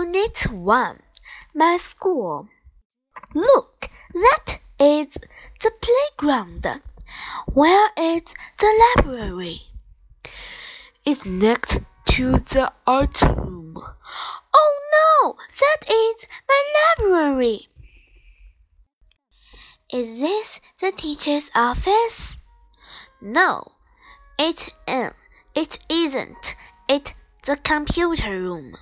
Unit 1 My School. Look, that is the playground. Where is the library? It's next to the art room. Oh no, that is my library. Is this the teacher's office? No, it, uh, it isn't. It's the computer room.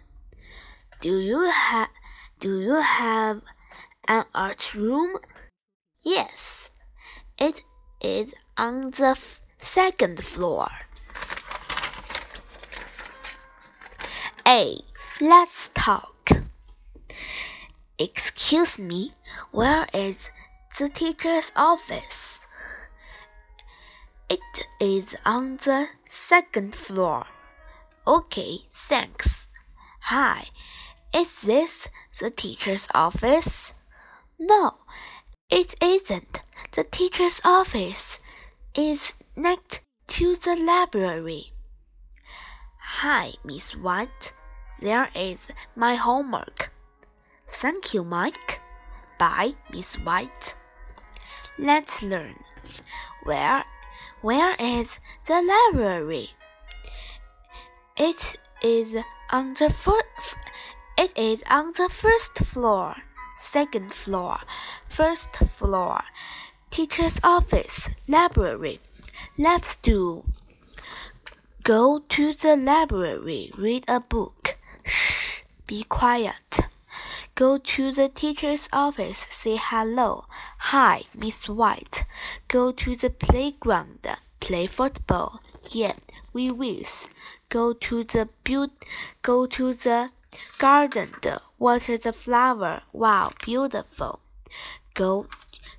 Do you have do you have an art room? Yes. It is on the second floor. A. Let's talk. Excuse me, where is the teacher's office? It is on the second floor. Okay, thanks. Hi, is this the teacher's office? No, it isn't. The teacher's office is next to the library. Hi, Miss White. There is my homework. Thank you, Mike. Bye, Miss White. Let's learn. Where where is the library? It is on the it is on the first floor, second floor, first floor, teacher's office, library. Let's do. Go to the library, read a book. Shh, be quiet. Go to the teacher's office, say hello. Hi, Miss White. Go to the playground, play football. Yeah, we whiz. Go to the build, go to the garden, water the flower. Wow, beautiful. Go,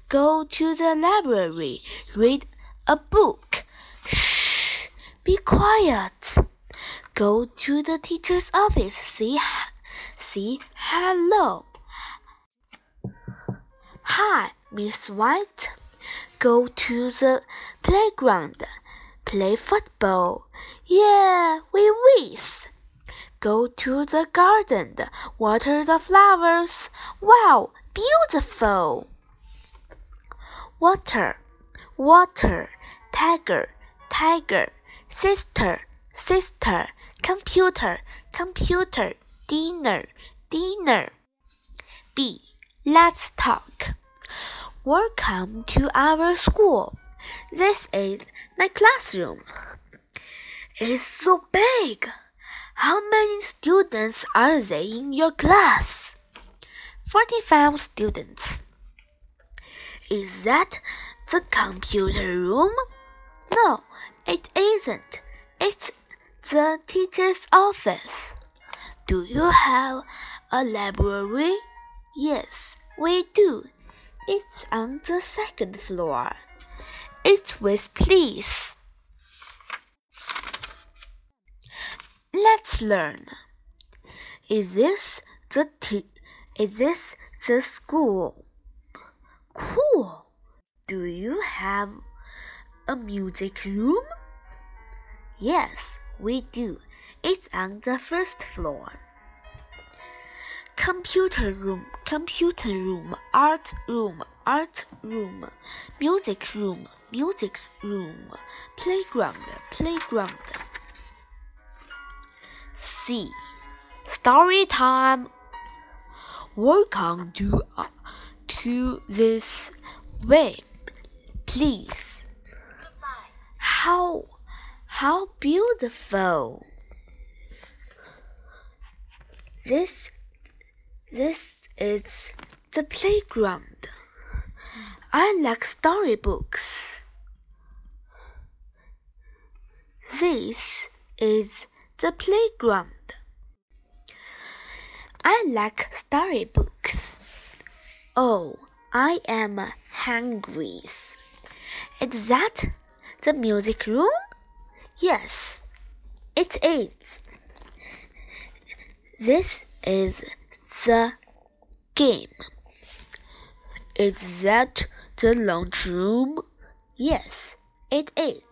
go to the library, read a book. Shh, be quiet. Go to the teacher's office, see, see, hello. Hi, Miss White. Go to the playground, play football. Yeah, we whiz. Go to the garden, water the flowers. Wow, beautiful! Water, water, tiger, tiger, sister, sister, computer, computer, dinner, dinner. B. Let's talk. Welcome to our school. This is my classroom. It's so big. How many students are there in your class? 45 students. Is that the computer room? No, it isn't. It's the teacher's office. Do you have a library? Yes, we do. It's on the second floor. It's with please. Let's learn. Is this the is this the school? Cool. Do you have a music room? Yes, we do. It's on the first floor. Computer room, computer room, art room, art room, music room, music room, playground, playground. C. Story time. Welcome to uh, to this web, please. Goodbye. How how beautiful. This this is the playground. I like storybooks. This is the playground. I like storybooks. Oh, I am hungry. Is that the music room? Yes, it is. This is the game. Is that the lunch room? Yes, it is.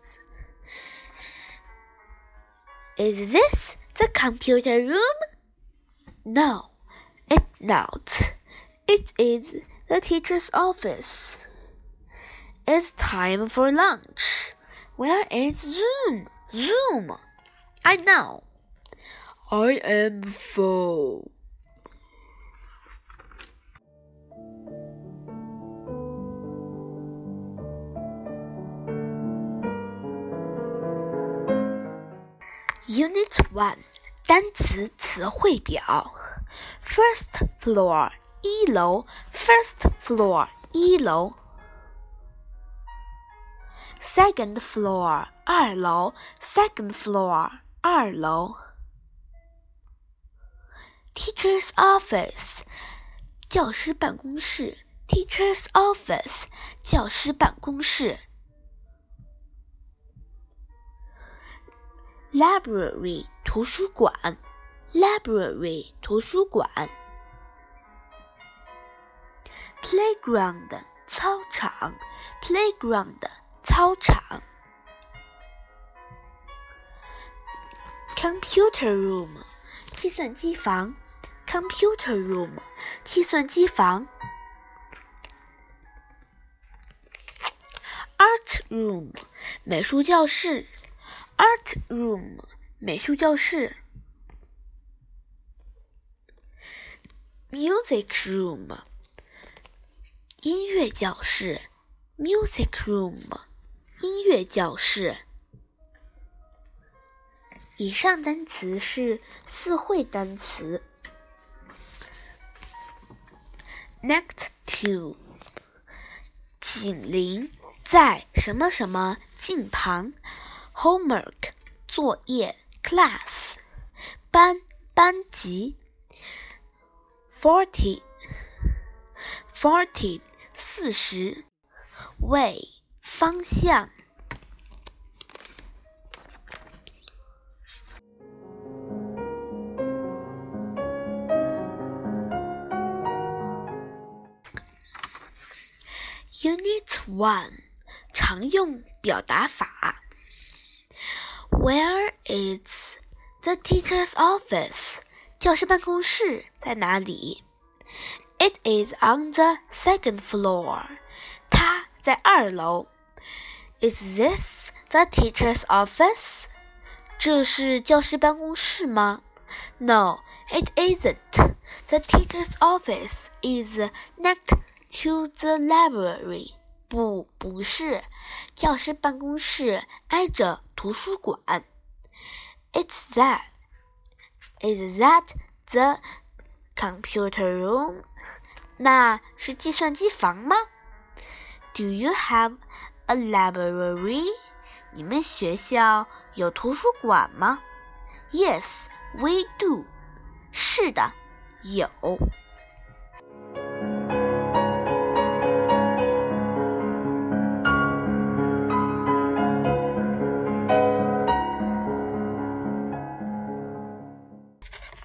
Is this the computer room? No, it's not. It is the teacher's office. It's time for lunch. Where is Zoom? Zoom. I know. I am full. Unit One 单词词汇表：First floor 一楼，First floor 一楼。Second floor 二楼，Second floor 二楼。Teacher's office 教师办公室，Teacher's office 教师办公室。 Library 图书馆，Library 图书馆。Playground 操场，Playground 操场。Computer room 计算机房，Computer room 计算机房。Art room 美术教室。Art room，美术教室。Music room，音乐教室。Music room，音乐教室。以上单词是四会单词。Next to，紧邻在什么什么近旁。Homework 作业，class 班班级，forty forty 四十，way 方向。Unit One 常用表达法。Where is the teacher's office? 教师办公室在哪里？It is on the second floor. 它在二楼。Is this the teacher's office? 这是教师办公室吗？No, it isn't. The teacher's office is next to the library. 不，不是，教师办公室挨着 图书馆。It's that. Is that the computer room? 那是计算机房吗？Do you have a library? 你们学校有图书馆吗？Yes, we do. 是的，有。